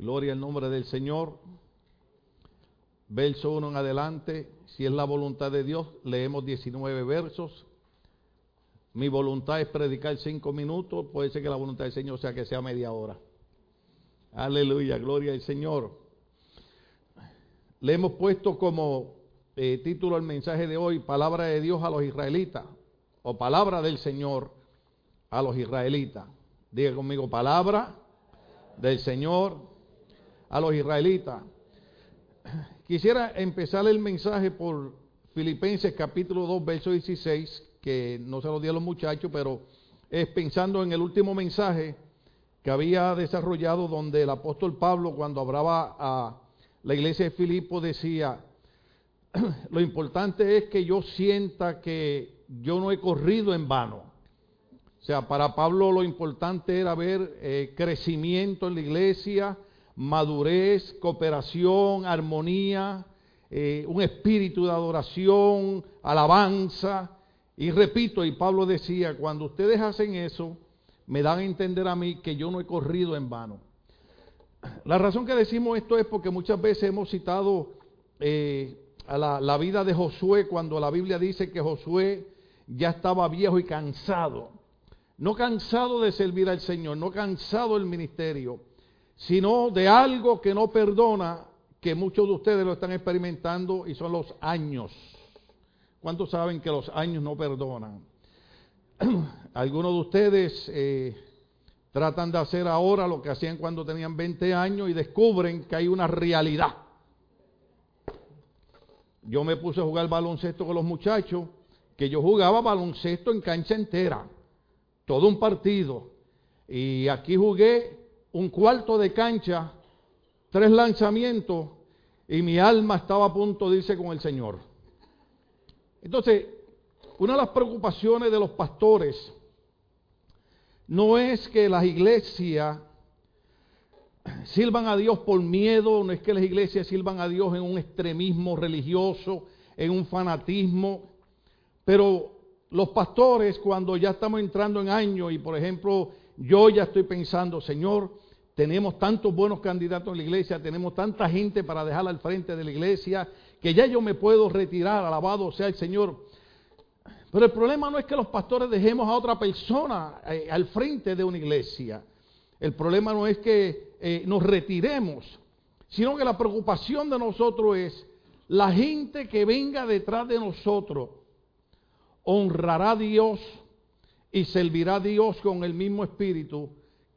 Gloria al nombre del Señor. Verso 1 en adelante. Si es la voluntad de Dios, leemos 19 versos. Mi voluntad es predicar cinco minutos. Puede ser que la voluntad del Señor sea que sea media hora. Aleluya, gloria al Señor. Le hemos puesto como eh, título al mensaje de hoy, Palabra de Dios a los israelitas, o Palabra del Señor a los israelitas. Diga conmigo, Palabra del Señor a los israelitas. Quisiera empezar el mensaje por Filipenses capítulo 2, verso 16, que no se lo di a los muchachos, pero es pensando en el último mensaje que había desarrollado donde el apóstol Pablo cuando hablaba a la iglesia de Filipo decía, lo importante es que yo sienta que yo no he corrido en vano. O sea, para Pablo lo importante era ver eh, crecimiento en la iglesia, madurez, cooperación, armonía, eh, un espíritu de adoración, alabanza. Y repito, y Pablo decía, cuando ustedes hacen eso, me dan a entender a mí que yo no he corrido en vano. La razón que decimos esto es porque muchas veces hemos citado eh, a la, la vida de Josué cuando la Biblia dice que Josué ya estaba viejo y cansado. No cansado de servir al Señor, no cansado del ministerio, sino de algo que no perdona, que muchos de ustedes lo están experimentando y son los años. ¿Cuántos saben que los años no perdonan? Algunos de ustedes eh, tratan de hacer ahora lo que hacían cuando tenían 20 años y descubren que hay una realidad. Yo me puse a jugar baloncesto con los muchachos, que yo jugaba baloncesto en cancha entera, todo un partido. Y aquí jugué un cuarto de cancha, tres lanzamientos, y mi alma estaba a punto de irse con el Señor. Entonces, una de las preocupaciones de los pastores no es que las iglesias sirvan a Dios por miedo, no es que las iglesias sirvan a Dios en un extremismo religioso, en un fanatismo, pero los pastores cuando ya estamos entrando en años y por ejemplo yo ya estoy pensando, Señor, tenemos tantos buenos candidatos en la iglesia, tenemos tanta gente para dejar al frente de la iglesia, que ya yo me puedo retirar, alabado sea el Señor. Pero el problema no es que los pastores dejemos a otra persona eh, al frente de una iglesia. El problema no es que eh, nos retiremos, sino que la preocupación de nosotros es la gente que venga detrás de nosotros honrará a Dios y servirá a Dios con el mismo espíritu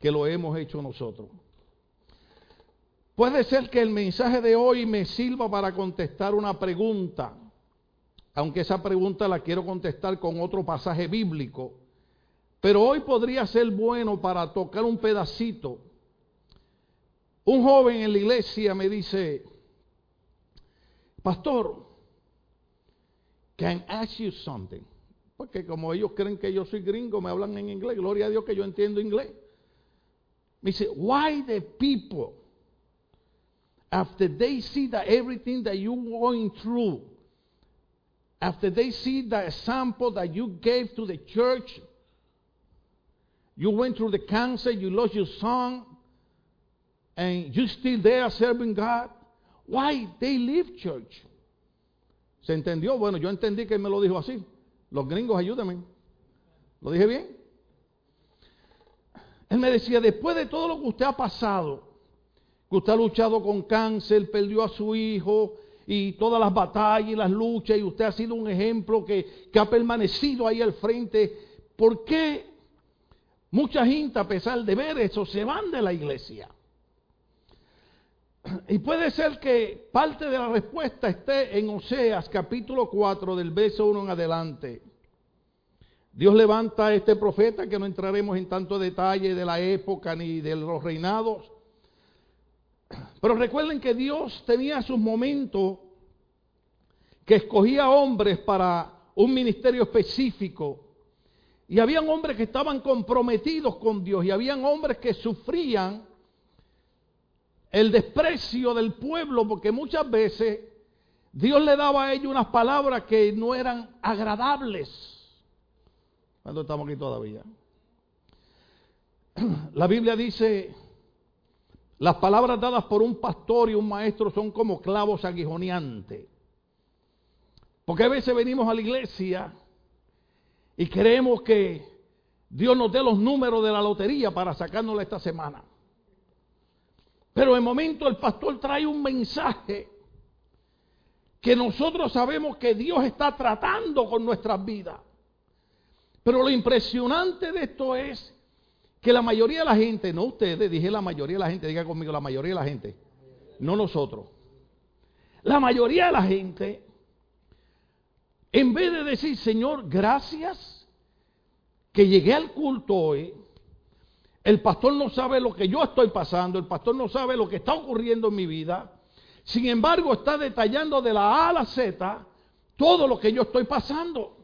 que lo hemos hecho nosotros. Puede ser que el mensaje de hoy me sirva para contestar una pregunta aunque esa pregunta la quiero contestar con otro pasaje bíblico. Pero hoy podría ser bueno para tocar un pedacito. Un joven en la iglesia me dice, pastor, can I ask you something? Porque como ellos creen que yo soy gringo, me hablan en inglés. Gloria a Dios que yo entiendo inglés. Me dice, why the people, after they see that everything that you're going through, after they see the example that you gave to the church, you went through the cancer, you lost your son, and you still there serving God, why they leave church? ¿Se entendió? Bueno, yo entendí que me lo dijo así. Los gringos, ayúdenme. ¿Lo dije bien? Él me decía, después de todo lo que usted ha pasado, que usted ha luchado con cáncer, perdió a su hijo, y todas las batallas y las luchas y usted ha sido un ejemplo que, ha permanecido ahí al frente. ¿Por qué mucha gente a pesar de ver eso se van de la iglesia? Y puede ser que parte de la respuesta esté en Oseas capítulo 4 del verso 1 en adelante. Dios levanta a este profeta que no entraremos en tanto detalle de la época ni de los reinados, pero recuerden que Dios tenía sus momentos que escogía hombres para un ministerio específico. Y habían hombres que estaban comprometidos con Dios y habían hombres que sufrían el desprecio del pueblo porque muchas veces Dios le daba a ellos unas palabras que no eran agradables. ¿Cuándo estamos aquí todavía? La Biblia dice Las palabras dadas por un pastor y un maestro son como clavos aguijoneantes. Porque a veces venimos a la iglesia y creemos que Dios nos dé los números de la lotería para sacárnosla esta semana. Pero de momento el pastor trae un mensaje que nosotros sabemos que Dios está tratando con nuestras vidas. Pero lo impresionante de esto es que la mayoría de la gente, no ustedes, dije la mayoría de la gente, diga conmigo, la mayoría de la gente, no nosotros. La mayoría de la gente, en vez de decir, Señor, gracias que llegué al culto hoy, el pastor no sabe lo que yo estoy pasando, el pastor no sabe lo que está ocurriendo en mi vida, sin embargo está detallando de la A a la Z todo lo que yo estoy pasando.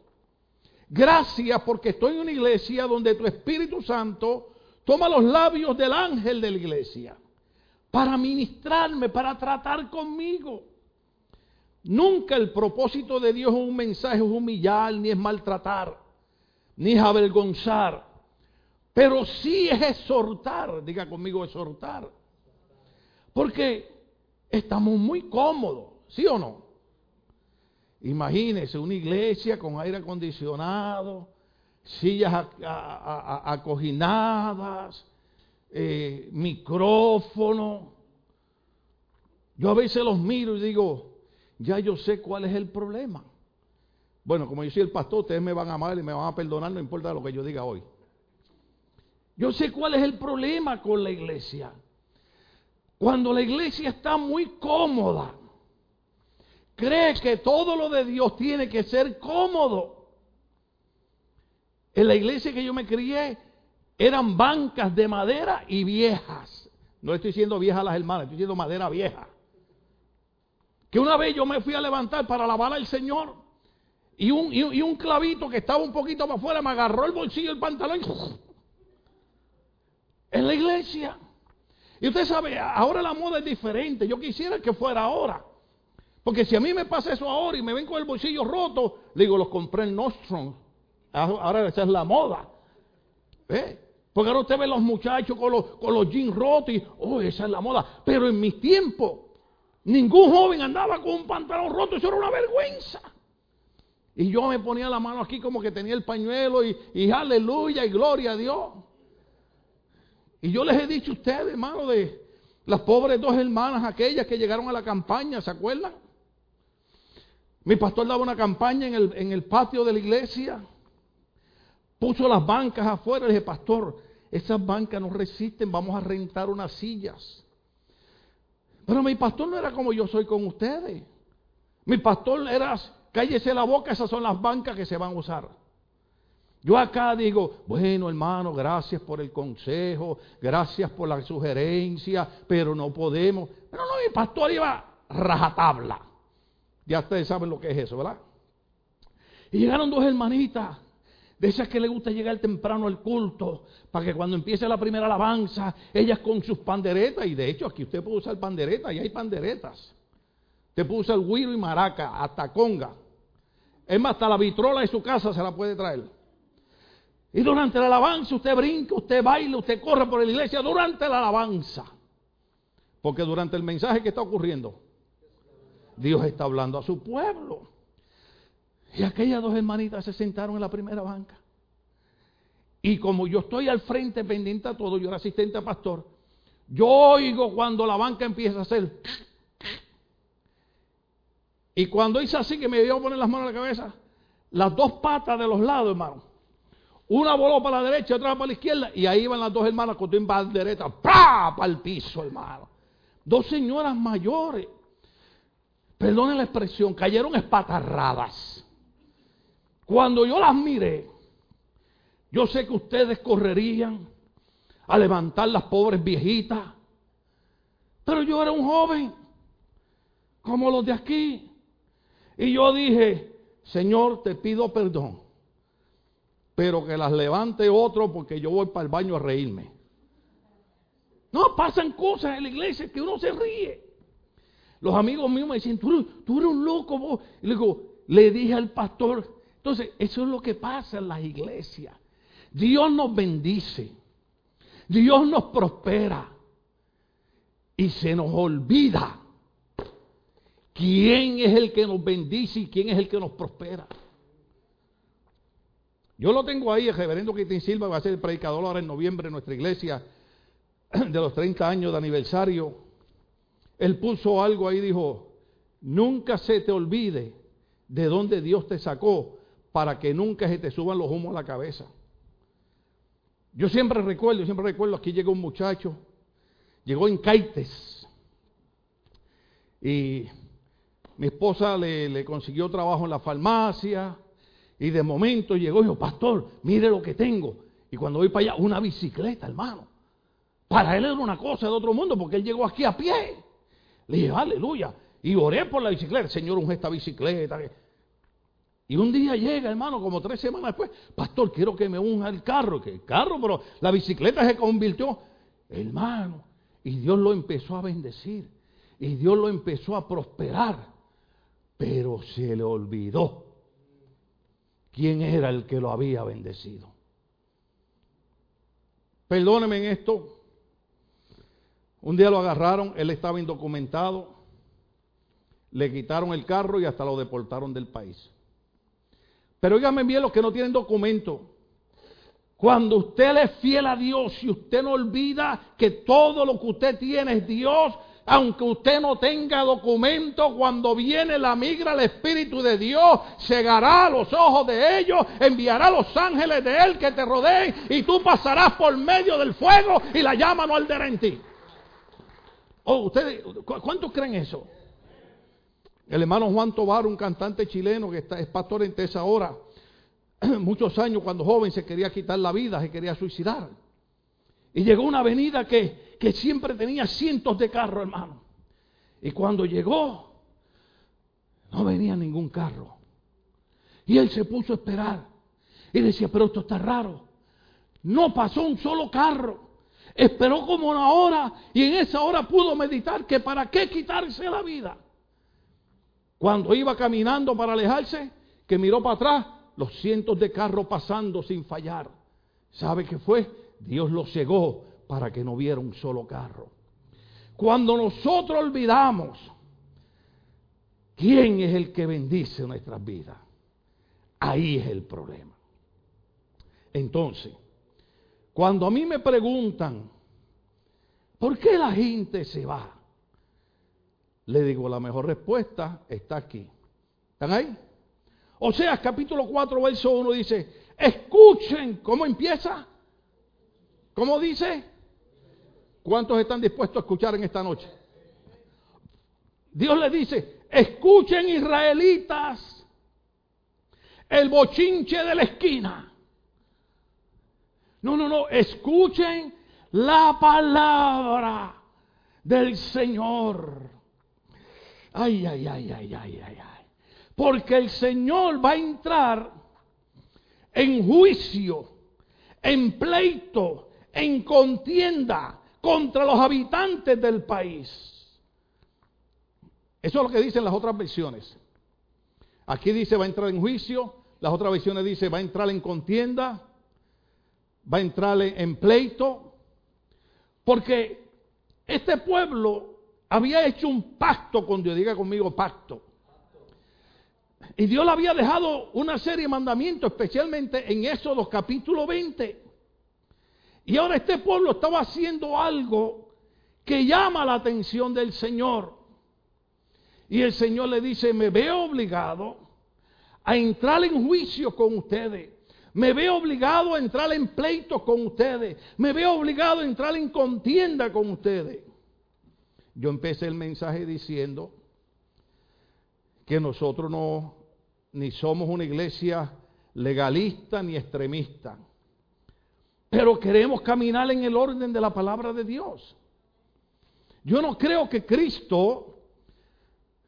Gracias porque estoy en una iglesia donde tu Espíritu Santo toma los labios del ángel de la iglesia para ministrarme, para tratar conmigo. Nunca el propósito de Dios en un mensaje es humillar, ni es maltratar, ni es avergonzar. Pero sí es exhortar, diga conmigo exhortar. Porque estamos muy cómodos, ¿sí o no? Imagínese una iglesia con aire acondicionado, sillas acoginadas, eh, micrófono. Yo a veces los miro y digo, ya yo sé cuál es el problema. Bueno, como yo soy el pastor, ustedes me van a amar y me van a perdonar, no importa lo que yo diga hoy. Yo sé cuál es el problema con la iglesia. Cuando la iglesia está muy cómoda, cree que todo lo de Dios tiene que ser cómodo. En la iglesia que yo me crié eran bancas de madera y viejas. No estoy diciendo viejas las hermanas, estoy diciendo madera vieja. Que una vez yo me fui a levantar para alabar al Señor y un, y un clavito que estaba un poquito para afuera me agarró el bolsillo del pantalón. En la iglesia. Y usted sabe, ahora la moda es diferente. Yo quisiera que fuera ahora. Porque si a mí me pasa eso ahora y me ven con el bolsillo roto, le digo, los compré en Nordstrom. Ahora esa es la moda. ¿Eh? Porque ahora usted ve los muchachos con los, con los jeans rotos y, oh, esa es la moda. Pero en mis tiempos, ningún joven andaba con un pantalón roto, eso era una vergüenza. Y yo me ponía la mano aquí como que tenía el pañuelo y, y aleluya y gloria a Dios. Y yo les he dicho a ustedes, hermano, de las pobres dos hermanas aquellas que llegaron a la campaña, ¿se acuerdan? Mi pastor daba una campaña en el, en el patio de la iglesia. Puso las bancas afuera. Le dije, pastor, esas bancas no resisten, vamos a rentar unas sillas. Pero mi pastor no era como yo soy con ustedes. Mi pastor era, cállese la boca, esas son las bancas que se van a usar. Yo acá digo, bueno hermano, gracias por el consejo, gracias por la sugerencia, pero no podemos. Pero no, mi pastor iba rajatabla. Ya ustedes saben lo que es eso, ¿verdad? Y llegaron dos hermanitas, de esas que le gusta llegar temprano al culto, para que cuando empiece la primera alabanza, ellas con sus panderetas, y de hecho aquí usted puede usar panderetas, y hay panderetas. Usted puede usar guiro y maraca, hasta conga. Es más, hasta la vitrola de su casa se la puede traer. Y durante la alabanza usted brinca, usted baila, usted corre por la iglesia durante la alabanza. Porque durante el mensaje que está ocurriendo, Dios está hablando a su pueblo. Y aquellas dos hermanitas se sentaron en la primera banca. Y como yo estoy al frente pendiente a todo, yo era asistente a pastor, yo oigo cuando la banca empieza a hacer. Y cuando hice así que me dio a poner las manos en la cabeza, las dos patas de los lados, hermano. Una voló para la derecha, otra para la izquierda, y ahí iban las dos hermanas con tu bandereta, ¡pra! para el piso, hermano. Dos señoras mayores perdonen la expresión, cayeron espatarradas. Cuando yo las miré, yo sé que ustedes correrían a levantar las pobres viejitas, pero yo era un joven, como los de aquí. Y yo dije, Señor, te pido perdón, pero que las levante otro porque yo voy para el baño a reírme. No, pasan cosas en la iglesia que uno se ríe. Los amigos míos me dicen, tú, eres un loco vos. Y le digo, le dije al pastor, entonces eso es lo que pasa en las iglesias. Dios nos bendice, Dios nos prospera. Y se nos olvida quién es el que nos bendice y quién es el que nos prospera. Yo lo tengo ahí, el reverendo Quitín Silva va a ser el predicador ahora en noviembre en nuestra iglesia de los 30 años de aniversario. Él puso algo ahí, dijo, nunca se te olvide de dónde Dios te sacó para que nunca se te suban los humos a la cabeza. Yo siempre recuerdo, siempre recuerdo, aquí llegó un muchacho, llegó en Caites, y mi esposa le, le consiguió trabajo en la farmacia, y de momento llegó y dijo, pastor, mire lo que tengo. Y cuando voy para allá, una bicicleta, hermano. Para él era una cosa de otro mundo, porque él llegó aquí a pie. Le dije, aleluya. Y oré por la bicicleta. Señor, un esta bicicleta. Y un día llega, hermano, como tres semanas después, pastor, quiero que me unja el carro. Que el carro, pero la bicicleta se convirtió, hermano. Y Dios lo empezó a bendecir. Y Dios lo empezó a prosperar. Pero se le olvidó quién era el que lo había bendecido. Perdóneme en esto. Un día lo agarraron, él estaba indocumentado, le quitaron el carro y hasta lo deportaron del país. Pero díganme bien los que no tienen documento. Cuando usted le es fiel a Dios y usted no olvida que todo lo que usted tiene es Dios, aunque usted no tenga documento, cuando viene la migra, el Espíritu de Dios cegará los ojos de ellos, enviará los ángeles de Él que te rodeen y tú pasarás por medio del fuego y la llama no arderá en ti. Oh, ustedes, ¿cuántos creen eso? El hermano Juan Tobar, un cantante chileno que está, es pastor en Tesa ahora, muchos años cuando joven se quería quitar la vida, se quería suicidar. Y llegó una avenida que que siempre tenía cientos de carros, hermano. Y cuando llegó, no venía ningún carro. Y él se puso a esperar. Y decía, pero esto está raro. No pasó un solo carro. Esperó como una hora y en esa hora pudo meditar que para qué quitarse la vida. Cuando iba caminando para alejarse, que miró para atrás, los cientos de carros pasando sin fallar. ¿Sabe qué fue? Dios lo cegó para que no viera un solo carro. Cuando nosotros olvidamos quién es el que bendice nuestras vidas, ahí es el problema. Entonces, cuando a mí me preguntan, ¿por qué la gente se va? Le digo, la mejor respuesta está aquí. ¿Están ahí? O sea, capítulo 4, verso 1 dice, escuchen, ¿cómo empieza? ¿Cómo dice? ¿Cuántos están dispuestos a escuchar en esta noche? Dios le dice, escuchen israelitas el bochinche de la esquina. No, no, no, escuchen la palabra del Señor. Ay, ay, ay, ay, ay, ay, ay. Porque el Señor va a entrar en juicio, en pleito, en contienda contra los habitantes del país. Eso es lo que dicen las otras versiones. Aquí dice va a entrar en juicio, las otras versiones dice va a entrar en contienda, va a entrar en pleito, porque este pueblo había hecho un pacto con Dios, diga conmigo pacto. Y Dios le había dejado una serie de mandamientos, especialmente en Éxodo capítulo 20. Y ahora este pueblo estaba haciendo algo que llama la atención del Señor. Y el Señor le dice, me veo obligado a entrar en juicio con ustedes. Me veo obligado a entrar en pleito con ustedes. Me veo obligado a entrar en contienda con ustedes. Yo empecé el mensaje diciendo que nosotros no ni somos una iglesia legalista ni extremista. Pero queremos caminar en el orden de la palabra de Dios. Yo no creo que Cristo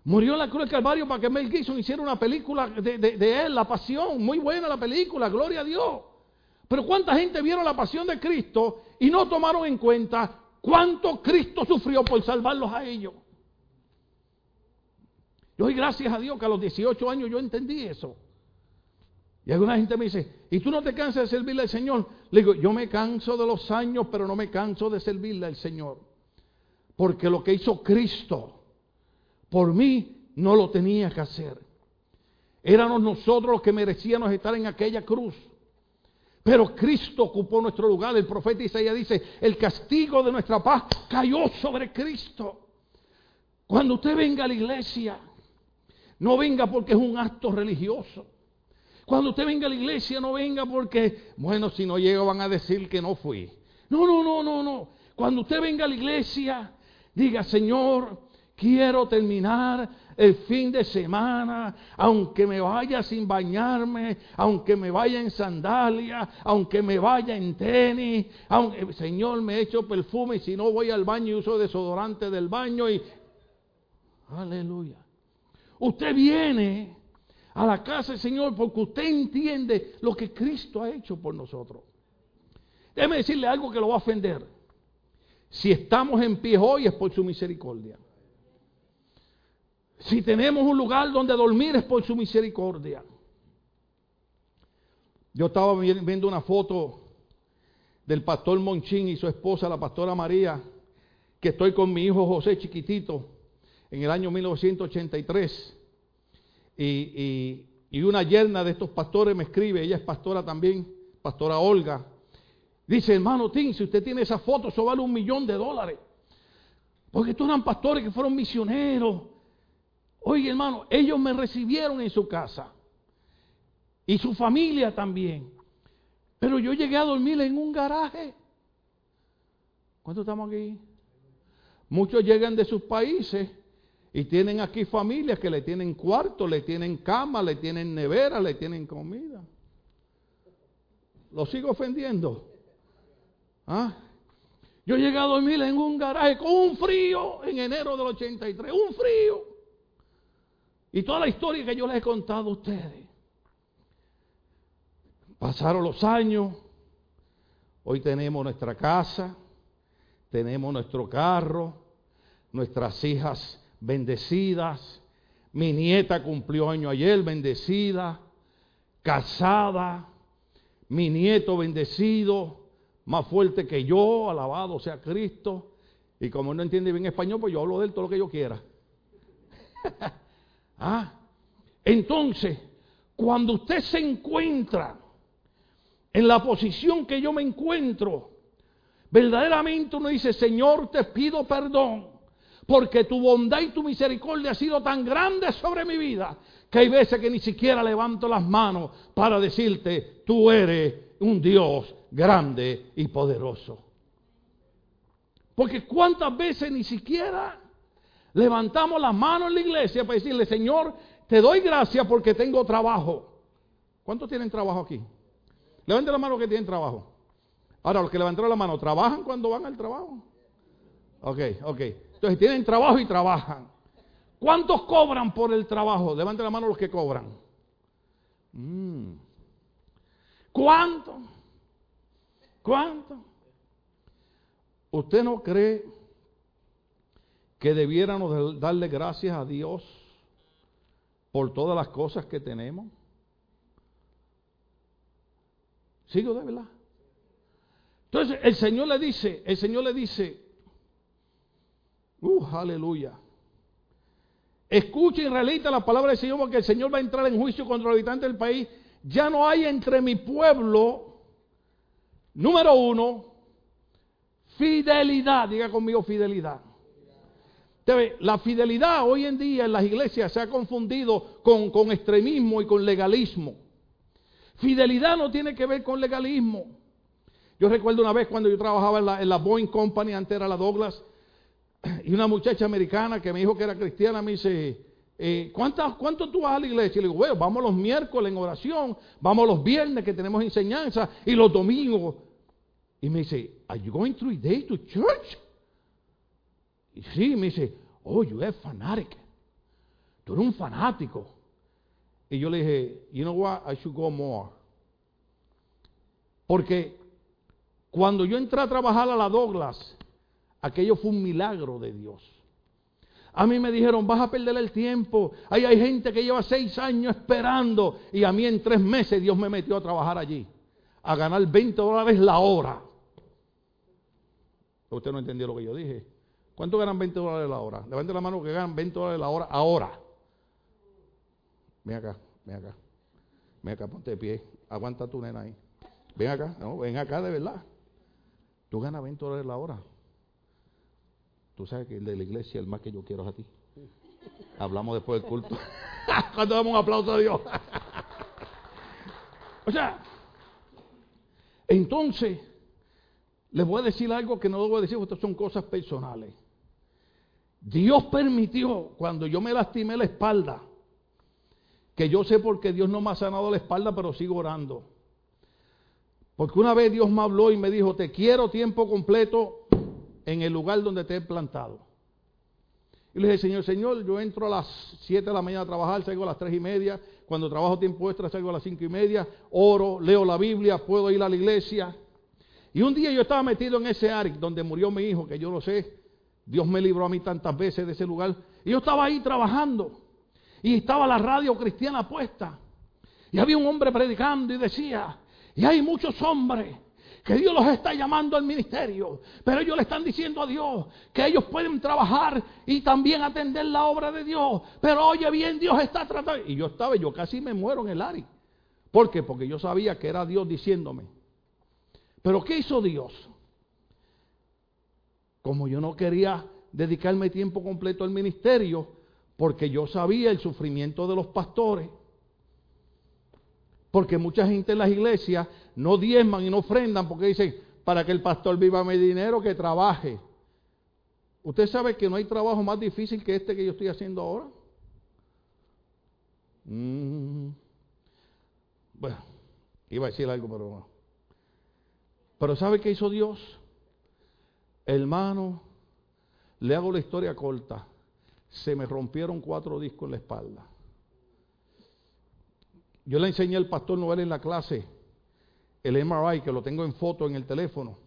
murió en la cruz del Calvario para que Mel Gibson hiciera una película de, él, la pasión. Muy buena la película, gloria a Dios. Pero ¿cuánta gente vieron la pasión de Cristo y no tomaron en cuenta cuánto Cristo sufrió por salvarlos a ellos? Yo doy gracias a Dios que a los 18 años yo entendí eso. Y alguna gente me dice, ¿y tú no te cansas de servirle al Señor? Le digo, yo me canso de los años, pero no me canso de servirle al Señor. Porque lo que hizo Cristo por mí no lo tenía que hacer. Éramos nosotros los que merecíamos estar en aquella cruz. Pero Cristo ocupó nuestro lugar. El profeta Isaías dice, el castigo de nuestra paz cayó sobre Cristo. Cuando usted venga a la iglesia, no venga porque es un acto religioso. Cuando usted venga a la iglesia, no venga porque, bueno, si no llego van a decir que no fui. No, no, no, no, no. Cuando usted venga a la iglesia, diga, Señor, quiero terminar el fin de semana, aunque me vaya sin bañarme, aunque me vaya en sandalia, aunque me vaya en tenis, aunque, Señor, me echo perfume y si no voy al baño y uso desodorante del baño. Aleluya. Usted viene a la casa del Señor porque usted entiende lo que Cristo ha hecho por nosotros. Déjeme decirle algo que lo va a ofender. Si estamos en pie hoy es por su misericordia. Si tenemos un lugar donde dormir es por su misericordia. Yo estaba viendo una foto del pastor Monchín y su esposa, la pastora María, que estoy con mi hijo José chiquitito en el año 1983. Y, y una yerna de estos pastores me escribe, ella es pastora también, pastora Olga. Dice, hermano Tim, si usted tiene esa foto, eso vale un millón de dólares. Porque estos eran pastores que fueron misioneros, Oye, hermano, ellos me recibieron en su casa. Y su familia también. Pero yo llegué a dormir en un garaje. ¿Cuántos estamos aquí? Muchos llegan de sus países y tienen aquí familias que le tienen cuarto, le tienen cama, le tienen nevera, le tienen comida. ¿Lo sigo ofendiendo? ¿Ah? Yo llegué a dormir en un garaje con un frío en enero del 83, un frío. Y toda la historia que yo les he contado a ustedes. Pasaron los años, hoy tenemos nuestra casa, tenemos nuestro carro, nuestras hijas bendecidas, mi nieta cumplió año ayer, bendecida, casada, mi nieto bendecido, más fuerte que yo, alabado sea Cristo. Y como no entiende bien español, pues yo hablo de él todo lo que yo quiera. Ah, entonces, cuando usted se encuentra en la posición que yo me encuentro, verdaderamente uno dice, Señor, te pido perdón, porque tu bondad y tu misericordia ha sido tan grande sobre mi vida, que hay veces que ni siquiera levanto las manos para decirte, tú eres un Dios grande y poderoso. Porque cuántas veces ni siquiera levantamos las manos en la iglesia para decirle, Señor, te doy gracias porque tengo trabajo. ¿Cuántos tienen trabajo aquí? Levanten la mano que tienen trabajo. Ahora, los que levantaron la mano, ¿trabajan cuando van al trabajo? Ok, ok. Entonces tienen trabajo y trabajan. ¿Cuántos cobran por el trabajo? Levanten la mano los que cobran. Mm. ¿Cuánto? ¿Cuánto? ¿Usted no cree que debiéramos darle gracias a Dios por todas las cosas que tenemos? ¿Sigo de verdad? Entonces el Señor le dice, el Señor le dice, uh, aleluya. Escucha y realita la palabra del Señor porque el Señor va a entrar en juicio contra los habitantes del país. Ya no hay entre mi pueblo, número uno, fidelidad. Diga conmigo fidelidad la fidelidad hoy en día en las iglesias se ha confundido con, extremismo y con legalismo. Fidelidad no tiene que ver con legalismo. Yo recuerdo una vez cuando yo trabajaba en la, en la Boeing Company, antes era la Douglas, y una muchacha americana que me dijo que era cristiana me dice, eh, ¿cuánto tú vas a la iglesia? Y le digo, bueno, vamos los miércoles en oración, vamos los viernes que tenemos enseñanza y los domingos. Y me dice, ¿Are you going three days to church? Y sí, me dice, oh, you are fanatic. Tú eres un fanático. Y yo le dije, you know what, I should go more. Porque cuando yo entré a trabajar a la Douglas, aquello fue un milagro de Dios. A mí me dijeron, vas a perder el tiempo. Ahí hay gente que lleva seis años esperando. Y a mí en tres meses Dios me metió a trabajar allí. A ganar 20 dólares la hora. Usted no entendió lo que yo dije. ¿Cuánto ganan 20 dólares la hora? Levante la mano que ganan 20 dólares la hora ahora. Ven acá, ven acá. Ven acá, ponte de pie. Aguanta tu nena ahí. Ven acá, no, ven acá de verdad. Tú ganas 20 dólares la hora. Tú sabes que el de la iglesia, el más que yo quiero es a ti. Hablamos después del culto. Cuando damos un aplauso a Dios. o sea, entonces, les voy a decir algo que no debo decir, porque estas son cosas personales. Dios permitió, cuando yo me lastimé la espalda, que yo sé porque Dios no me ha sanado la espalda, pero sigo orando. Porque una vez Dios me habló y me dijo, te quiero tiempo completo en el lugar donde te he plantado. Y le dije, Señor, Señor, yo entro a las 7 de la mañana a trabajar, salgo a las 3 y media. Cuando trabajo tiempo extra, salgo a las 5 y media. Oro, leo la Biblia, puedo ir a la iglesia. Y un día yo estaba metido en ese área donde murió mi hijo, que yo lo sé. Dios me libró a mí tantas veces de ese lugar. Y yo estaba ahí trabajando. Y estaba la radio cristiana puesta. Y había un hombre predicando y decía, y hay muchos hombres que Dios los está llamando al ministerio, pero ellos le están diciendo a Dios que ellos pueden trabajar y también atender la obra de Dios. Pero oye bien, Dios está tratando. Y yo estaba, yo casi me muero en el área. ¿Por qué? Porque yo sabía que era Dios diciéndome. Pero ¿qué hizo Dios? Como yo no quería dedicarme tiempo completo al ministerio, porque yo sabía el sufrimiento de los pastores, porque mucha gente en las iglesias no diezman y no ofrendan porque dicen, para que el pastor viva mi dinero, que trabaje. ¿Usted sabe que no hay trabajo más difícil que este que yo estoy haciendo ahora? Mm. Bueno, iba a decir algo, pero no. Pero ¿sabe qué hizo Dios? Hermano, le hago la historia corta. Se me rompieron cuatro discos en la espalda. Yo le enseñé al pastor Noel en la clase el MRI, que lo tengo en foto en el teléfono.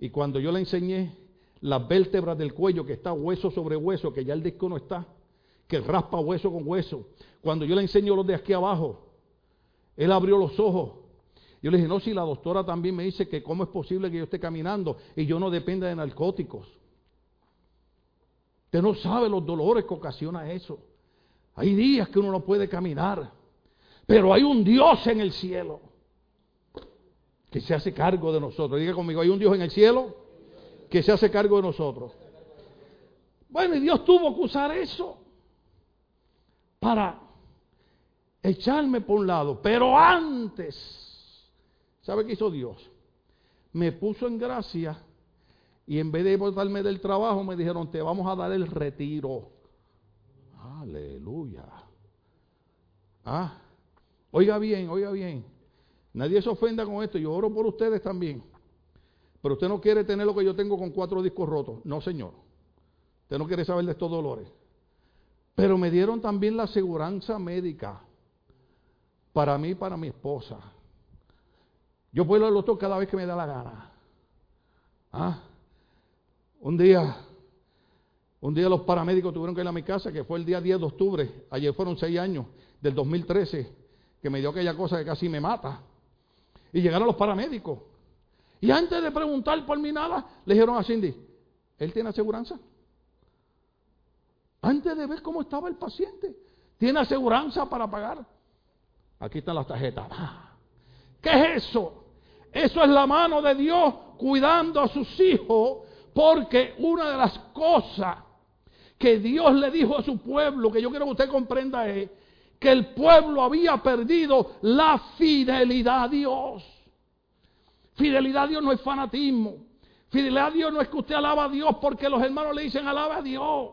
Y cuando yo le enseñé las vértebras del cuello, que está hueso sobre hueso, que ya el disco no está, que raspa hueso con hueso. Cuando yo le enseño los de aquí abajo, él abrió los ojos. Yo le dije, no, si la doctora también me dice que cómo es posible que yo esté caminando y yo no dependa de narcóticos. Usted no sabe los dolores que ocasiona eso. Hay días que uno no puede caminar, pero hay un Dios en el cielo que se hace cargo de nosotros. Diga conmigo, hay un Dios en el cielo que se hace cargo de nosotros. Bueno, y Dios tuvo que usar eso para echarme por un lado. Pero antes, ¿sabe qué hizo Dios? Me puso en gracia y en vez de botarme del trabajo me dijeron, te vamos a dar el retiro. Aleluya. Ah, oiga bien, oiga bien. Nadie se ofenda con esto. Yo oro por ustedes también. Pero usted no quiere tener lo que yo tengo con cuatro discos rotos. No, señor. Usted no quiere saber de estos dolores. Pero me dieron también la aseguranza médica para mí y para mi esposa. Yo puedo ir al doctor cada vez que me da la gana. ¿Ah? Un día, un día los paramédicos tuvieron que ir a mi casa, que fue el día 10 de octubre. Ayer fueron seis años, del 2013, que me dio aquella cosa que casi me mata. Y llegaron los paramédicos. Y antes de preguntar por mí nada, le dijeron a Cindy, ¿él tiene aseguranza? Antes de ver cómo estaba el paciente, ¿tiene aseguranza para pagar? Aquí están las tarjetas. ¿Qué es eso? Eso es la mano de Dios cuidando a sus hijos, porque una de las cosas que Dios le dijo a su pueblo, que yo quiero que usted comprenda es, que el pueblo había perdido la fidelidad a Dios. Fidelidad a Dios no es fanatismo. Fidelidad a Dios no es que usted alaba a Dios porque los hermanos le dicen alaba a Dios.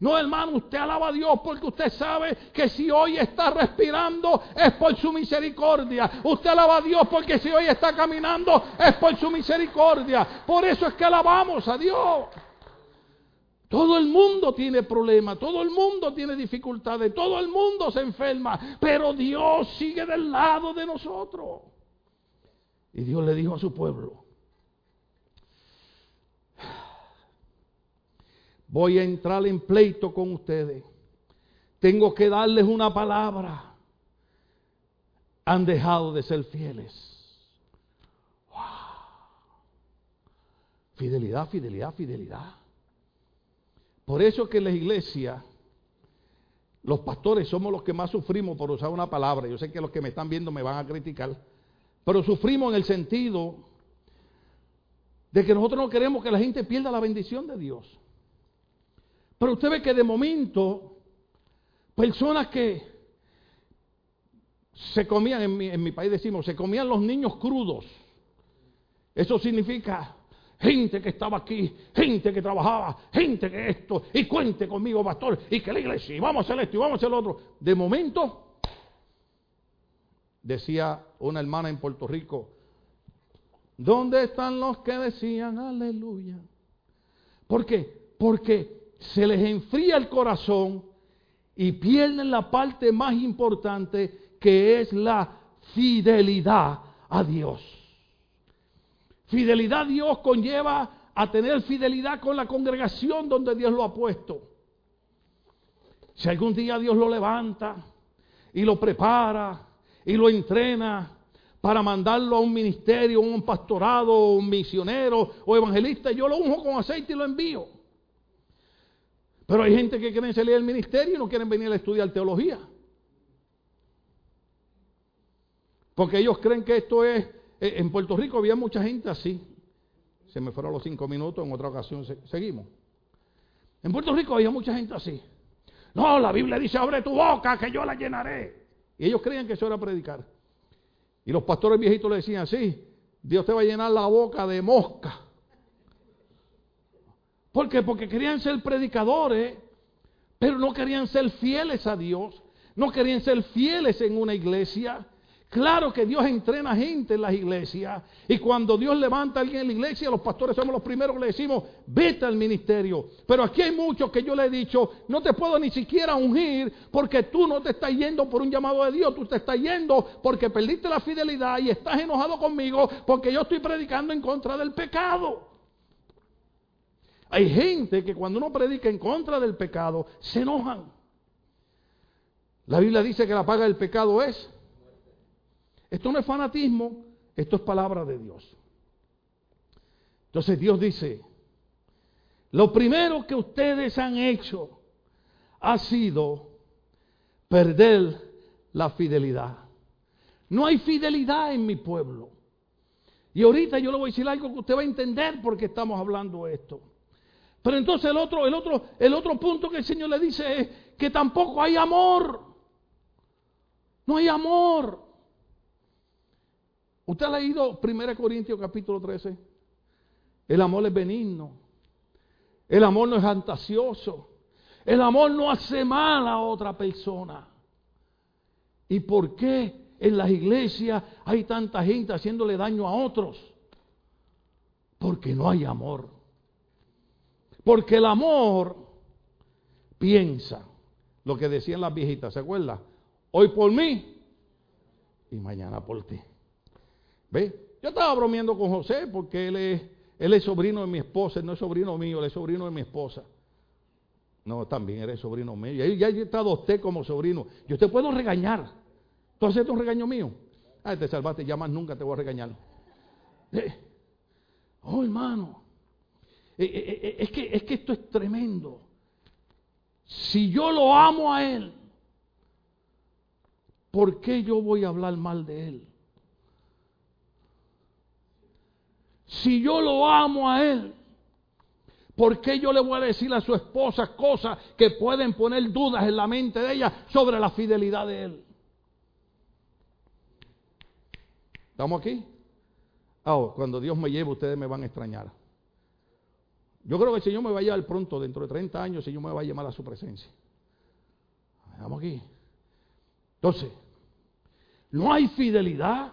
No, hermano, usted alaba a Dios porque usted sabe que si hoy está respirando es por su misericordia. Usted alaba a Dios porque si hoy está caminando es por su misericordia. Por eso es que alabamos a Dios. Todo el mundo tiene problemas, todo el mundo tiene dificultades, todo el mundo se enferma, pero Dios sigue del lado de nosotros. Y Dios le dijo a su pueblo, voy a entrar en pleito con ustedes, tengo que darles una palabra, han dejado de ser fieles. Fidelidad, fidelidad, fidelidad. Por eso que en la iglesia los pastores somos los que más sufrimos por usar una palabra. Yo sé que los que me están viendo me van a criticar, pero sufrimos en el sentido de que nosotros no queremos que la gente pierda la bendición de Dios. Pero usted ve que de momento, personas que se comían, en mi, país decimos, se comían los niños crudos. Eso significa gente que estaba aquí, gente que trabajaba, gente que esto, y cuente conmigo, pastor, y que la iglesia, y vamos a hacer esto, y vamos a hacer lo otro. De momento, decía una hermana en Puerto Rico, ¿dónde están los que decían aleluya? ¿Por qué? Porque se les enfría el corazón y pierden la parte más importante que es la fidelidad a Dios. Fidelidad a Dios conlleva a tener fidelidad con la congregación donde Dios lo ha puesto. Si algún día Dios lo levanta y lo prepara y lo entrena para mandarlo a un ministerio, un pastorado, un misionero o evangelista, yo lo unjo con aceite y lo envío. Pero hay gente que quiere salir del ministerio y no quieren venir a estudiar teología. Porque ellos creen que esto es eh, en Puerto Rico había mucha gente así. Se me fueron los cinco minutos, en otra ocasión seguimos. En Puerto Rico había mucha gente así. No, la Biblia dice, abre tu boca, que yo la llenaré. Y ellos creían que eso era predicar. Y los pastores viejitos le decían, sí, Dios te va a llenar la boca de mosca. ¿Por qué? Porque querían ser predicadores, pero no querían ser fieles a Dios, no querían ser fieles en una iglesia, Claro que Dios entrena gente en las iglesias y cuando Dios levanta a alguien en la iglesia, los pastores somos los primeros que le decimos, vete al ministerio. Pero aquí hay muchos que yo le he dicho, no te puedo ni siquiera ungir porque tú no te estás yendo por un llamado de Dios, tú te estás yendo porque perdiste la fidelidad y estás enojado conmigo porque yo estoy predicando en contra del pecado. Hay gente que cuando uno predica en contra del pecado, se enojan. La Biblia dice que la paga del pecado es esto no es fanatismo, esto es palabra de Dios. Entonces Dios dice, lo primero que ustedes han hecho ha sido perder la fidelidad. No hay fidelidad en mi pueblo. Y ahorita yo le voy a decir algo que usted va a entender porque estamos hablando esto. Pero entonces el otro, el otro, el otro punto que el Señor le dice es que tampoco hay amor. No hay amor. ¿Usted ha leído 1 Corintios capítulo 13? El amor es benigno. El amor no es fantasioso. El amor no hace mal a otra persona. ¿Y por qué en las iglesias hay tanta gente haciéndole daño a otros? Porque no hay amor. Porque el amor piensa lo que decían las viejitas, ¿se acuerda? Hoy por mí y mañana por ti. ¿Ve? Yo estaba bromeando con José porque él es, sobrino de mi esposa, él no es sobrino mío, él es sobrino de mi esposa. No, también eres sobrino mío. Y ya yo te adopté como sobrino. Yo te puedo regañar. ¿Tú aceptas un regaño mío? Ah, te salvaste, ya más nunca te voy a regañar. Eh, oh, hermano. Eh, eh, es, que, es que esto es tremendo. Si yo lo amo a Él, ¿por qué yo voy a hablar mal de Él? Si yo lo amo a Él, ¿por qué yo le voy a decir a su esposa cosas que pueden poner dudas en la mente de ella sobre la fidelidad de Él? ¿Estamos aquí? Ah, cuando Dios me lleve, ustedes me van a extrañar. Yo creo que el Señor me va a llevar pronto, dentro de 30 años, el Señor me va a llamar a su presencia. Estamos aquí. Entonces, no hay fidelidad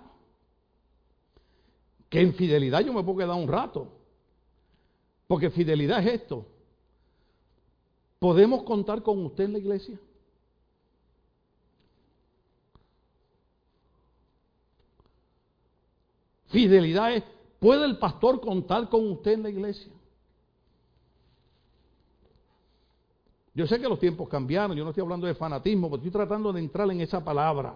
que en fidelidad yo me puedo quedar un rato. Porque fidelidad es esto. ¿Podemos contar con usted en la iglesia? Fidelidad es, ¿puede el pastor contar con usted en la iglesia? Yo sé que los tiempos cambiaron, yo no estoy hablando de fanatismo, pero estoy tratando de entrar en esa palabra.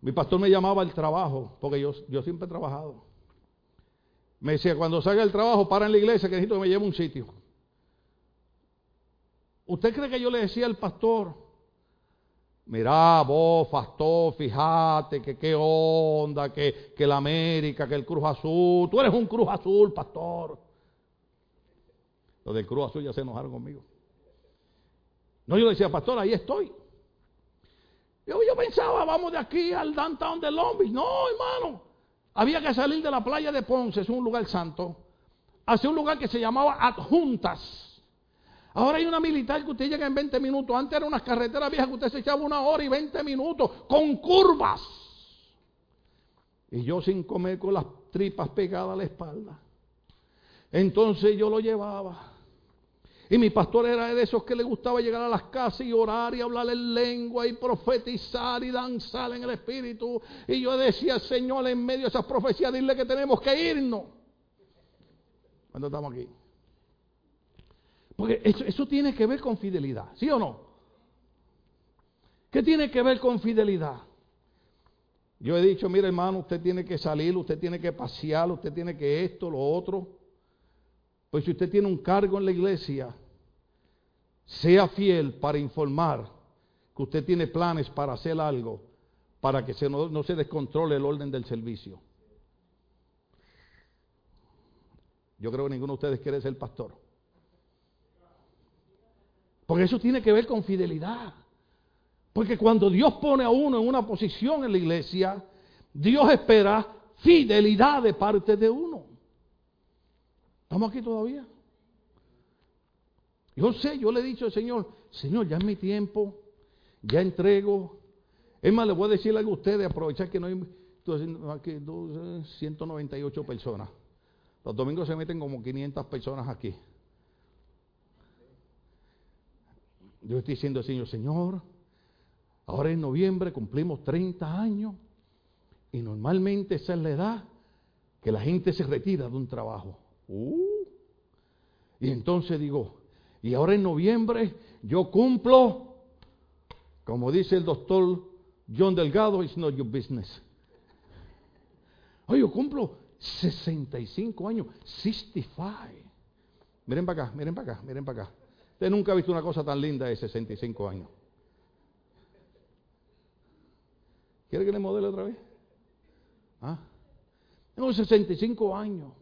Mi pastor me llamaba al trabajo, porque yo, siempre he trabajado. Me decía, cuando salga del trabajo, para en la iglesia, que necesito que me lleve un sitio. ¿Usted cree que yo le decía al pastor, mira vos, pastor, fíjate que qué onda, que, que la América, que el Cruz Azul, tú eres un Cruz Azul, pastor? Los del Cruz Azul ya se enojaron conmigo. No, yo le decía, pastor, ahí estoy. Yo, yo pensaba, vamos de aquí al downtown de Long. No, hermano. Había que salir de la playa de Ponce, es un lugar santo, hacia un lugar que se llamaba Adjuntas. Ahora hay una militar que usted llega en 20 minutos. Antes era una carretera vieja que usted se echaba una hora y 20 minutos con curvas. Y yo sin comer con las tripas pegadas a la espalda. Entonces yo lo llevaba. Y mi pastor era de esos que le gustaba llegar a las casas y orar y hablar en lengua y profetizar y danzar en el espíritu. Y yo decía, Señor, en medio de esas profecías, dile que tenemos que irnos. Cuando estamos aquí. Porque eso, eso tiene que ver con fidelidad, ¿sí o no? ¿Qué tiene que ver con fidelidad? Yo he dicho, mire hermano, usted tiene que salir, usted tiene que pasear, usted tiene que esto, lo otro. Pues si usted tiene un cargo en la iglesia, sea fiel para informar que usted tiene planes para hacer algo, para que se no, no se descontrole el orden del servicio. Yo creo que ninguno de ustedes quiere ser pastor. Porque eso tiene que ver con fidelidad. Porque cuando Dios pone a uno en una posición en la iglesia, Dios espera fidelidad de parte de uno. ¿Estamos aquí todavía? Yo sé, yo le he dicho al Señor, Señor, ya es mi tiempo, ya entrego. Es más, le voy a decir algo a ustedes, aprovechar que no hay aquí 198 personas. Los domingos se meten como 500 personas aquí. Yo estoy diciendo al Señor, Señor, ahora en noviembre cumplimos 30 años y normalmente esa es la edad que la gente se retira de un trabajo. Uh. Y entonces digo, y ahora en noviembre yo cumplo, como dice el doctor John Delgado, it's not your business. Oye, yo cumplo 65 años, 65. Miren para acá, miren para acá, miren para acá. Usted nunca ha visto una cosa tan linda de 65 años. ¿Quiere que le modele otra vez? ¿Ah? Tengo 65 años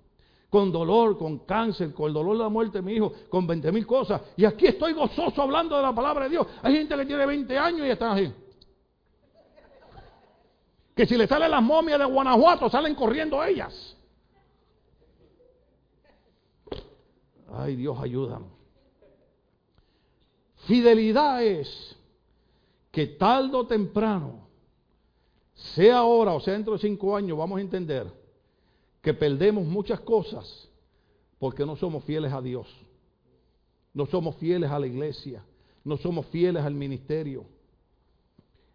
con dolor, con cáncer, con el dolor de la muerte de mi hijo, con 20 mil cosas. Y aquí estoy gozoso hablando de la palabra de Dios. Hay gente que tiene 20 años y están así. Que si le salen las momias de Guanajuato, salen corriendo ellas. Ay, Dios, ayúdanos. Fidelidad es que tarde o temprano, sea ahora o sea dentro de cinco años, vamos a entender que perdemos muchas cosas porque no somos fieles a Dios, no somos fieles a la iglesia, no somos fieles al ministerio.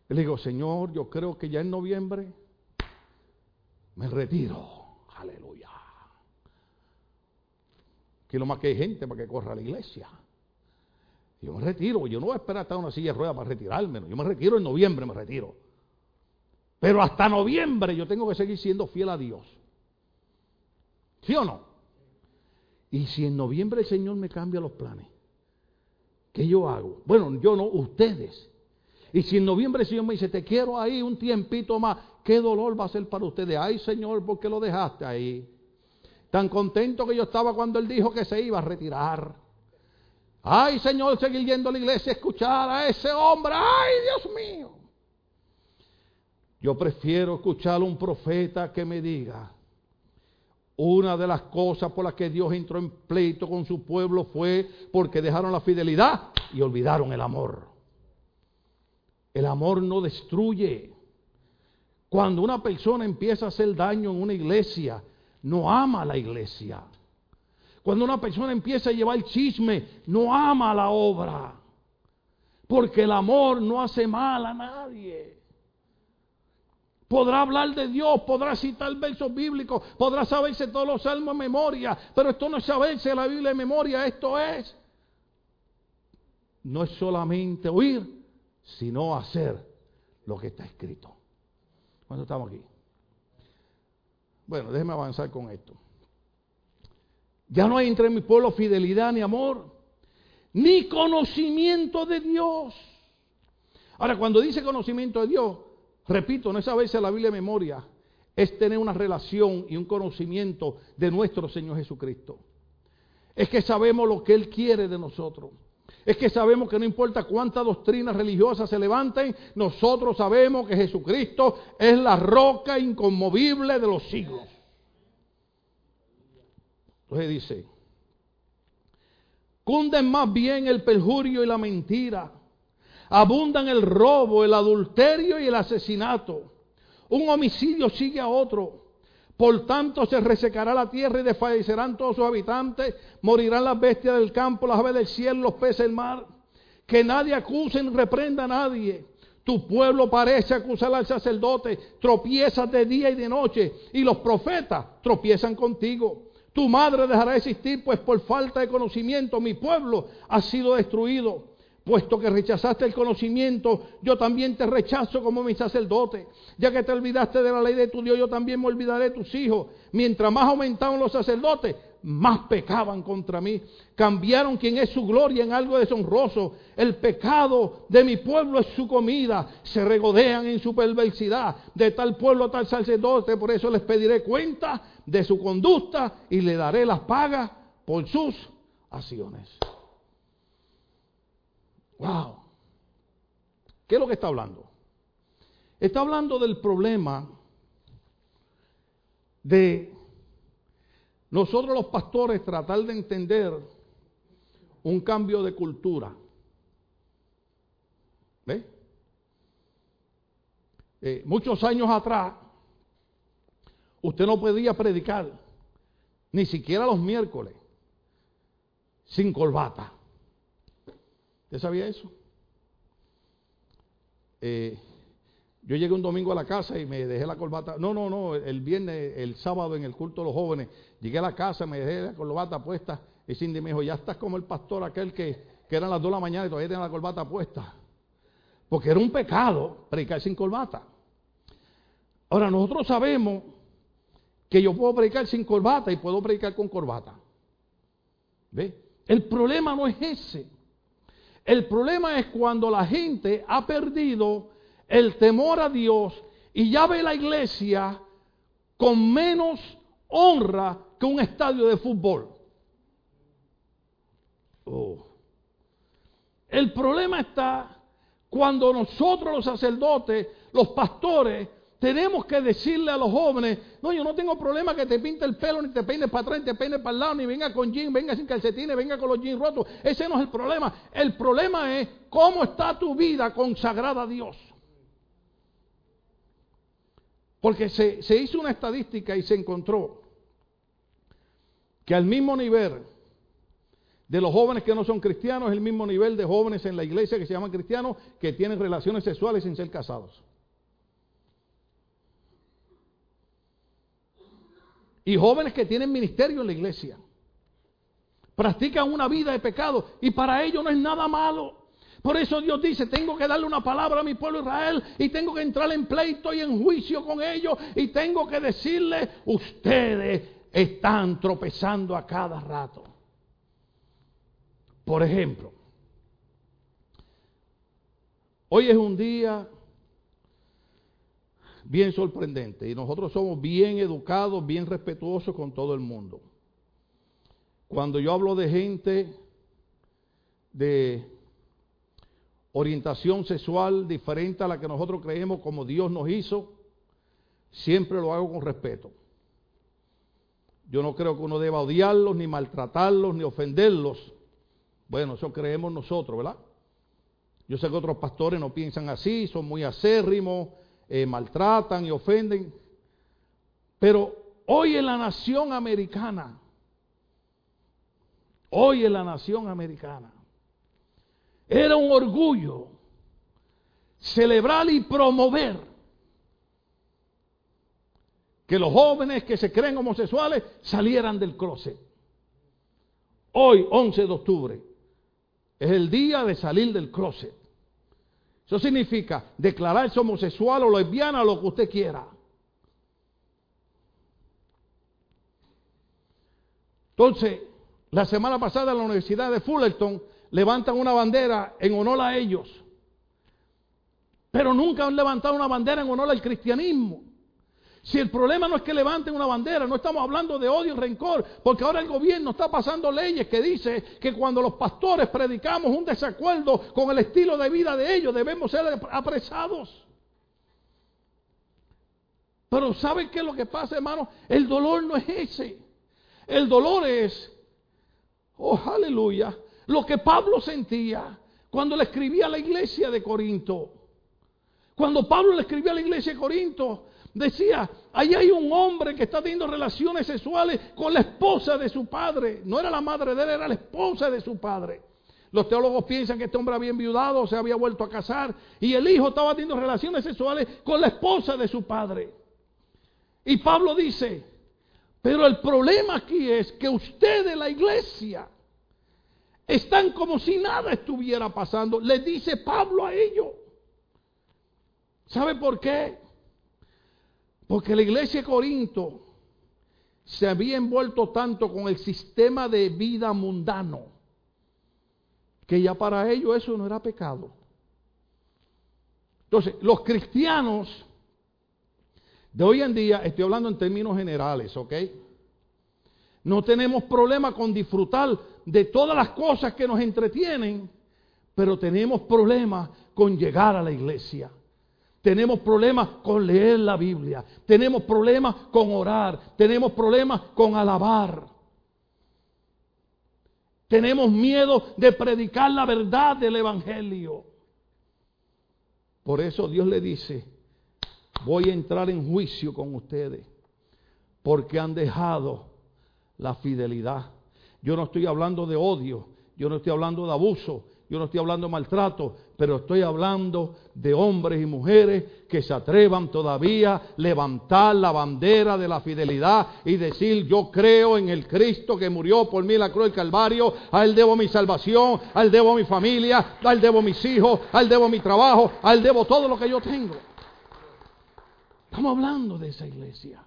Le digo, Señor, yo creo que ya en noviembre me retiro. Aleluya. Quiero más que hay gente para que corra a la iglesia. Yo me retiro, yo no voy a esperar hasta una silla de ruedas para retirarme. Yo me retiro en noviembre, me retiro. Pero hasta noviembre yo tengo que seguir siendo fiel a Dios. ¿Sí o no? Y si en noviembre el Señor me cambia los planes, ¿qué yo hago? Bueno, yo no, ustedes. Y si en noviembre el Señor me dice, te quiero ahí un tiempito más, ¿qué dolor va a ser para ustedes? Ay, Señor, ¿por qué lo dejaste ahí? Tan contento que yo estaba cuando Él dijo que se iba a retirar. Ay, Señor, seguir yendo a la iglesia a escuchar a ese hombre. Ay, Dios mío. Yo prefiero escuchar a un profeta que me diga, una de las cosas por las que Dios entró en pleito con su pueblo fue porque dejaron la fidelidad y olvidaron el amor. El amor no destruye. Cuando una persona empieza a hacer daño en una iglesia, no ama a la iglesia. Cuando una persona empieza a llevar chisme, no ama la obra. Porque el amor no hace mal a nadie podrá hablar de Dios, podrá citar versos bíblicos, podrá saberse todos los salmos en memoria, pero esto no es saberse la Biblia en memoria, esto es, no es solamente oír, sino hacer lo que está escrito. ¿Cuándo estamos aquí? Bueno, déjeme avanzar con esto. Ya no hay entre mi pueblo fidelidad ni amor, ni conocimiento de Dios. Ahora, cuando dice conocimiento de Dios, repito, no es saberse la Biblia de memoria, es tener una relación y un conocimiento de nuestro Señor Jesucristo. Es que sabemos lo que Él quiere de nosotros. Es que sabemos que no importa cuántas doctrinas religiosas se levanten, nosotros sabemos que Jesucristo es la roca inconmovible de los siglos. Entonces dice, cunden más bien el perjurio y la mentira, abundan el robo, el adulterio y el asesinato. Un homicidio sigue a otro. Por tanto se resecará la tierra y desfallecerán todos sus habitantes, morirán las bestias del campo, las aves del cielo, los peces del mar. Que nadie acuse ni reprenda a nadie. Tu pueblo parece acusar al sacerdote, tropiezas de día y de noche, y los profetas tropiezan contigo. Tu madre dejará de existir, pues por falta de conocimiento mi pueblo ha sido destruido. Puesto que rechazaste el conocimiento, yo también te rechazo como mi sacerdote. Ya que te olvidaste de la ley de tu Dios, yo también me olvidaré de tus hijos. Mientras más aumentaban los sacerdotes, más pecaban contra mí. Cambiaron quien es su gloria en algo deshonroso. El pecado de mi pueblo es su comida. Se regodean en su perversidad. De tal pueblo, tal sacerdote. Por eso les pediré cuenta de su conducta y le daré las pagas por sus acciones. Wow. ¿Qué es lo que está hablando? Está hablando del problema de nosotros los pastores tratar de entender un cambio de cultura. ¿Ve? Eh, muchos años atrás, usted no podía predicar, ni siquiera los miércoles, sin corbata. ¿Usted sabía eso? Eh, yo llegué un domingo a la casa y me dejé la corbata. No, no, no, el viernes, el sábado en el culto de los jóvenes, llegué a la casa, me dejé la corbata puesta y Cindy me dijo, ya estás como el pastor aquel que, que eran las dos de la mañana y todavía tenía la corbata puesta. Porque era un pecado predicar sin corbata. Ahora, nosotros sabemos que yo puedo predicar sin corbata y puedo predicar con corbata. ¿Ve? El problema no es ese. El problema es cuando la gente ha perdido el temor a Dios y ya ve la iglesia con menos honra que un estadio de fútbol. Oh. El problema está cuando nosotros los sacerdotes, los pastores, tenemos que decirle a los jóvenes, no, yo no tengo problema que te pinte el pelo, ni te peines para atrás, ni te peines para el lado, ni venga con jeans, venga sin calcetines, venga con los jeans rotos. Ese no es el problema. El problema es cómo está tu vida consagrada a Dios. Porque se, se hizo una estadística y se encontró que al mismo nivel de los jóvenes que no son cristianos, es el mismo nivel de jóvenes en la iglesia que se llaman cristianos que tienen relaciones sexuales sin ser casados. Y jóvenes que tienen ministerio en la iglesia. Practican una vida de pecado y para ellos no es nada malo. Por eso Dios dice, tengo que darle una palabra a mi pueblo Israel y tengo que entrar en pleito y en juicio con ellos y tengo que decirle, ustedes están tropezando a cada rato. Por ejemplo, hoy es un día bien sorprendente. Y nosotros somos bien educados, bien respetuosos con todo el mundo. Cuando yo hablo de gente de orientación sexual diferente a la que nosotros creemos como Dios nos hizo, siempre lo hago con respeto. Yo no creo que uno deba odiarlos, ni maltratarlos, ni ofenderlos. Bueno, eso creemos nosotros, ¿verdad? Yo sé que otros pastores no piensan así, son muy acérrimos, eh, maltratan y ofenden. Pero hoy en la nación americana, hoy en la nación americana, era un orgullo celebrar y promover que los jóvenes que se creen homosexuales salieran del closet. Hoy, 11 de octubre, es el día de salir del closet. Eso significa declararse homosexual o lesbiana o lo que usted quiera. Entonces, la semana pasada en la Universidad de Fullerton levantan una bandera en honor a ellos. Pero nunca han levantado una bandera en honor al cristianismo. Si el problema no es que levanten una bandera, no estamos hablando de odio y rencor, porque ahora el gobierno está pasando leyes que dice que cuando los pastores predicamos un desacuerdo con el estilo de vida de ellos, debemos ser apresados. Pero ¿saben qué es lo que pasa, hermano? El dolor no es ese. El dolor es, oh aleluya, lo que Pablo sentía cuando le escribía a la iglesia de Corinto. Cuando Pablo le escribía a la iglesia de Corinto, Decía, ahí hay un hombre que está teniendo relaciones sexuales con la esposa de su padre. No era la madre de él, era la esposa de su padre. Los teólogos piensan que este hombre había enviudado, se había vuelto a casar y el hijo estaba teniendo relaciones sexuales con la esposa de su padre. Y Pablo dice, pero el problema aquí es que ustedes, la iglesia, están como si nada estuviera pasando. Le dice Pablo a ellos. ¿Sabe por qué? Porque la iglesia de Corinto se había envuelto tanto con el sistema de vida mundano que ya para ellos eso no era pecado. Entonces, los cristianos de hoy en día, estoy hablando en términos generales, ¿ok? No tenemos problema con disfrutar de todas las cosas que nos entretienen, pero tenemos problemas con llegar a la iglesia. Tenemos problemas con leer la Biblia. Tenemos problemas con orar. Tenemos problemas con alabar. Tenemos miedo de predicar la verdad del Evangelio. Por eso Dios le dice, voy a entrar en juicio con ustedes, porque han dejado la fidelidad. Yo no estoy hablando de odio, yo no estoy hablando de abuso, yo no estoy hablando de maltrato, pero estoy hablando de hombres y mujeres que se atrevan todavía a levantar la bandera de la fidelidad y decir, yo creo en el Cristo que murió por mí en la cruz del Calvario, a él debo mi salvación, a él debo mi familia, a él debo mis hijos, a él debo mi trabajo, a él debo todo lo que yo tengo. Estamos hablando de esa iglesia.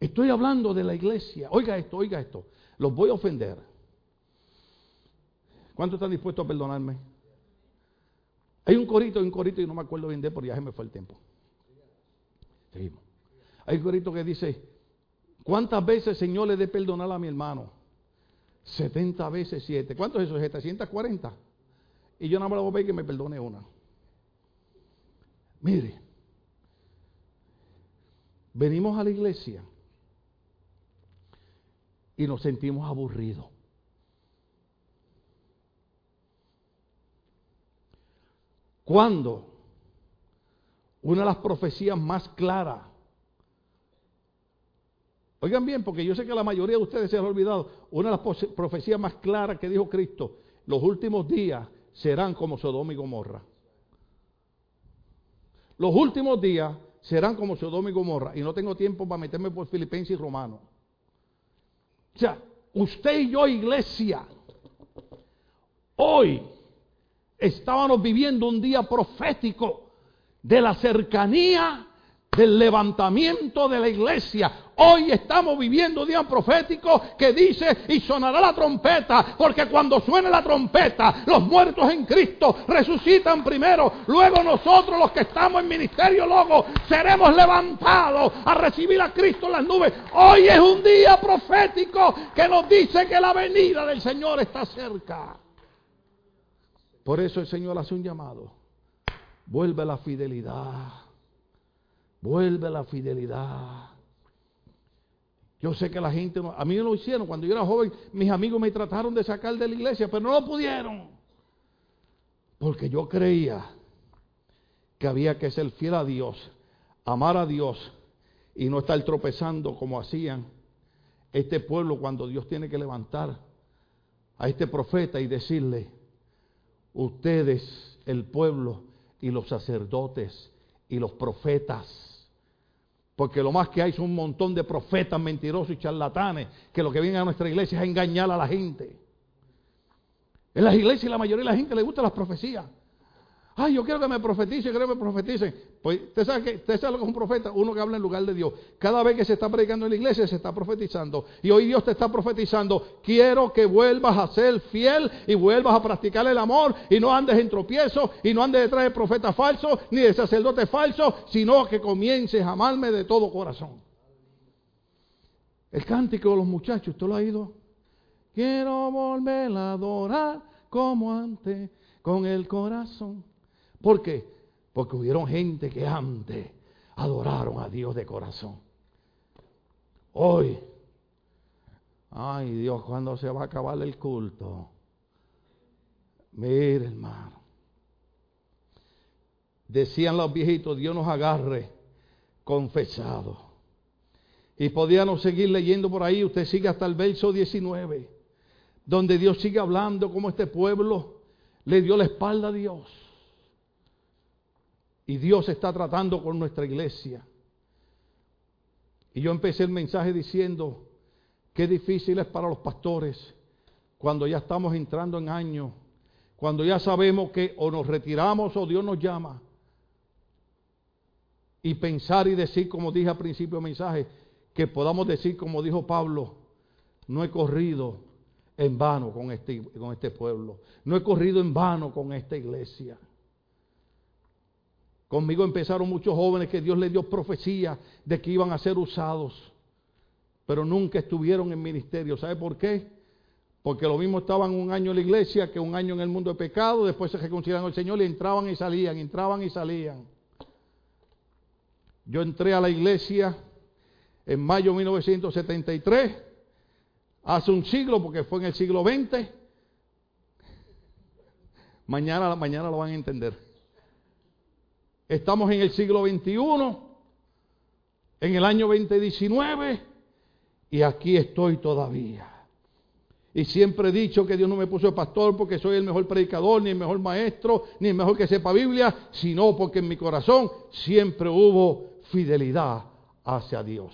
Estoy hablando de la iglesia. Oiga esto, oiga esto. Los voy a ofender. ¿Cuántos están dispuestos a perdonarme? Hay un corito, hay un corito y no me acuerdo bien de porque ya me fue el tiempo. Seguimos. Hay un corito que dice, ¿cuántas veces Señor le dé perdonar a mi hermano? 70 veces 7. ¿Cuántos es eso? 740. Y yo no me lo voy a pedir que me perdone una. Mire, venimos a la iglesia y nos sentimos aburridos. Cuando una de las profecías más claras, oigan bien, porque yo sé que la mayoría de ustedes se han olvidado, una de las profecías más claras que dijo Cristo, los últimos días serán como Sodoma y Gomorra. Los últimos días serán como Sodoma y Gomorra. Y no tengo tiempo para meterme por Filipenses y Romanos. O sea, usted y yo, iglesia, hoy estábamos viviendo un día profético de la cercanía del levantamiento de la iglesia. Hoy estamos viviendo un día profético que dice y sonará la trompeta, porque cuando suene la trompeta, los muertos en Cristo resucitan primero, luego nosotros los que estamos en ministerio luego seremos levantados a recibir a Cristo en las nubes. Hoy es un día profético que nos dice que la venida del Señor está cerca. Por eso el Señor hace un llamado. Vuelve la fidelidad. Vuelve la fidelidad. Yo sé que la gente, a mí no lo hicieron. Cuando yo era joven, mis amigos me trataron de sacar de la iglesia, pero no lo pudieron. Porque yo creía que había que ser fiel a Dios, amar a Dios y no estar tropezando como hacían este pueblo cuando Dios tiene que levantar a este profeta y decirle, ustedes, el pueblo y los sacerdotes y los profetas. Porque lo más que hay son un montón de profetas mentirosos y charlatanes que lo que vienen a nuestra iglesia es engañar a la gente. En las iglesias la mayoría de la gente le gusta las profecías. Ay, yo quiero que me profetice, quiero que me profeticen. Pues, ¿usted sabe, que, ¿usted sabe lo que es un profeta? Uno que habla en lugar de Dios. Cada vez que se está predicando en la iglesia, se está profetizando. Y hoy Dios te está profetizando. Quiero que vuelvas a ser fiel y vuelvas a practicar el amor y no andes en tropiezo y no andes detrás de profeta falso ni de sacerdote falso, sino que comiences a amarme de todo corazón. El cántico de los muchachos, ¿usted lo ha ido? Quiero volver a adorar como antes con el corazón. ¿Por qué? Porque hubieron gente que antes adoraron a Dios de corazón. Hoy, ay Dios, ¿cuándo se va a acabar el culto? Mire, hermano. Decían los viejitos, Dios nos agarre confesado. Y podíamos seguir leyendo por ahí, usted sigue hasta el verso 19, donde Dios sigue hablando como este pueblo le dio la espalda a Dios. Y Dios está tratando con nuestra iglesia. Y yo empecé el mensaje diciendo, qué difícil es para los pastores cuando ya estamos entrando en años, cuando ya sabemos que o nos retiramos o Dios nos llama. Y pensar y decir, como dije al principio del mensaje, que podamos decir, como dijo Pablo, no he corrido en vano con este, con este pueblo, no he corrido en vano con esta iglesia. Conmigo empezaron muchos jóvenes que Dios les dio profecía de que iban a ser usados, pero nunca estuvieron en ministerio. ¿Sabe por qué? Porque lo mismo estaban un año en la iglesia que un año en el mundo de pecado, después se reconciliaron al Señor y entraban y salían, entraban y salían. Yo entré a la iglesia en mayo de 1973, hace un siglo, porque fue en el siglo XX. Mañana, mañana lo van a entender. Estamos en el siglo XXI, en el año 2019, y aquí estoy todavía. Y siempre he dicho que Dios no me puso de pastor porque soy el mejor predicador, ni el mejor maestro, ni el mejor que sepa Biblia, sino porque en mi corazón siempre hubo fidelidad hacia Dios.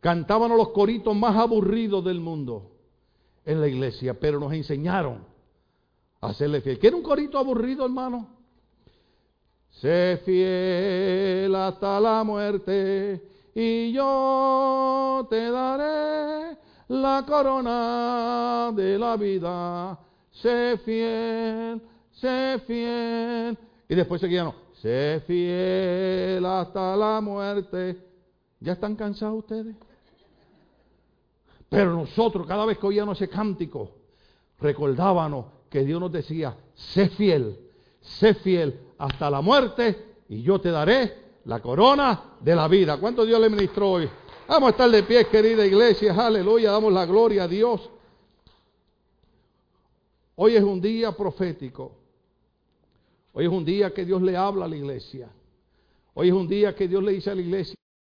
Cantábamos los coritos más aburridos del mundo en la iglesia, pero nos enseñaron a hacerle fiel. ¿Qué un corito aburrido, hermano? Sé fiel hasta la muerte y yo te daré la corona de la vida. Sé fiel, sé fiel. Y después seguían, sé fiel hasta la muerte. ¿Ya están cansados ustedes? Pero nosotros, cada vez que oíamos ese cántico, recordábamos que Dios nos decía, sé fiel, sé fiel hasta la muerte y yo te daré la corona de la vida. ¿Cuánto Dios le ministró hoy? Vamos a estar de pie, querida iglesia. Aleluya, damos la gloria a Dios. Hoy es un día profético. Hoy es un día que Dios le habla a la iglesia. Hoy es un día que Dios le dice a la iglesia.